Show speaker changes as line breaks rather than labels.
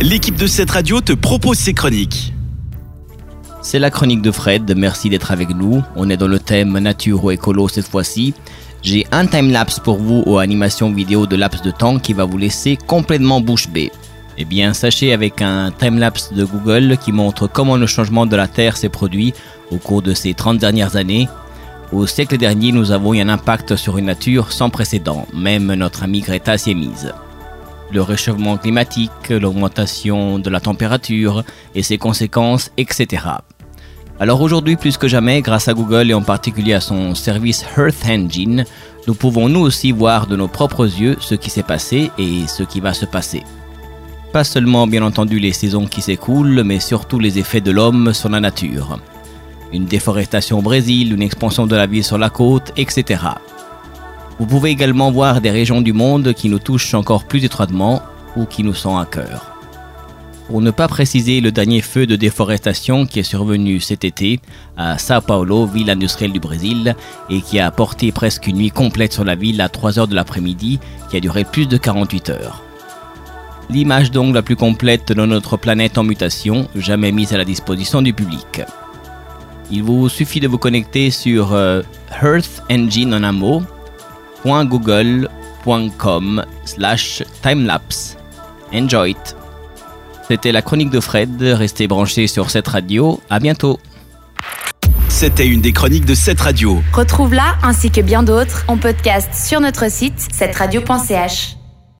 l'équipe de cette radio te propose ses chroniques.
C'est la chronique de Fred, merci d'être avec nous. On est dans le thème nature ou écolo cette fois-ci. J'ai un time-lapse pour vous aux animations vidéo de laps de temps qui va vous laisser complètement bouche bée. Eh bien, sachez avec un time-lapse de Google qui montre comment le changement de la Terre s'est produit au cours de ces 30 dernières années. Au siècle dernier, nous avons eu un impact sur une nature sans précédent, même notre amie Greta s'y est mise le réchauffement climatique, l'augmentation de la température et ses conséquences, etc. Alors aujourd'hui, plus que jamais, grâce à Google et en particulier à son service Earth Engine, nous pouvons nous aussi voir de nos propres yeux ce qui s'est passé et ce qui va se passer. Pas seulement bien entendu les saisons qui s'écoulent, mais surtout les effets de l'homme sur la nature. Une déforestation au Brésil, une expansion de la vie sur la côte, etc. Vous pouvez également voir des régions du monde qui nous touchent encore plus étroitement ou qui nous sont à cœur. Pour ne pas préciser le dernier feu de déforestation qui est survenu cet été à Sao Paulo, ville industrielle du Brésil, et qui a porté presque une nuit complète sur la ville à 3 heures de l'après-midi, qui a duré plus de 48 heures. L'image donc la plus complète de notre planète en mutation, jamais mise à la disposition du public. Il vous suffit de vous connecter sur euh, Earth Engine en un mot, .google.com slash timelapse. Enjoy it. C'était la chronique de Fred. Restez branchés sur cette radio. À bientôt.
C'était une des chroniques de cette radio.
Retrouve-la ainsi que bien d'autres en podcast sur notre site cette radio.ch.